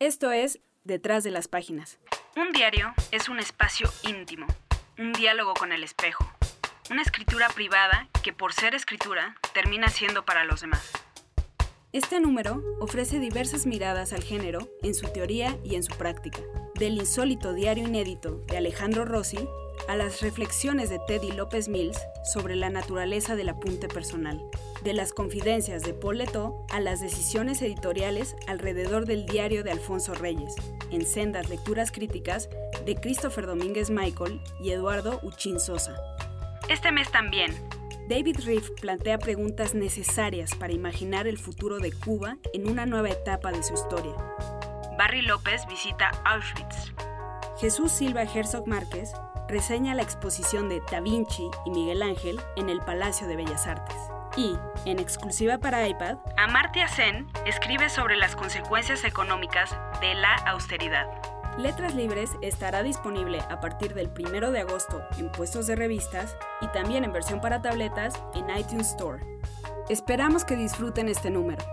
Esto es Detrás de las Páginas. Un diario es un espacio íntimo, un diálogo con el espejo, una escritura privada que por ser escritura termina siendo para los demás. Este número ofrece diversas miradas al género en su teoría y en su práctica. Del insólito diario inédito de Alejandro Rossi a las reflexiones de Teddy López Mills sobre la naturaleza del apunte personal, de las confidencias de Paul Leto a las decisiones editoriales alrededor del diario de Alfonso Reyes, en sendas lecturas críticas de Christopher Domínguez Michael y Eduardo Uchín Sosa. Este mes también. David Reef plantea preguntas necesarias para imaginar el futuro de Cuba en una nueva etapa de su historia. Barry López visita Auschwitz. Jesús Silva Herzog Márquez reseña la exposición de Da Vinci y Miguel Ángel en el Palacio de Bellas Artes. Y, en exclusiva para iPad, Amartya Sen escribe sobre las consecuencias económicas de la austeridad. Letras Libres estará disponible a partir del 1 de agosto en puestos de revistas y también en versión para tabletas en iTunes Store. Esperamos que disfruten este número.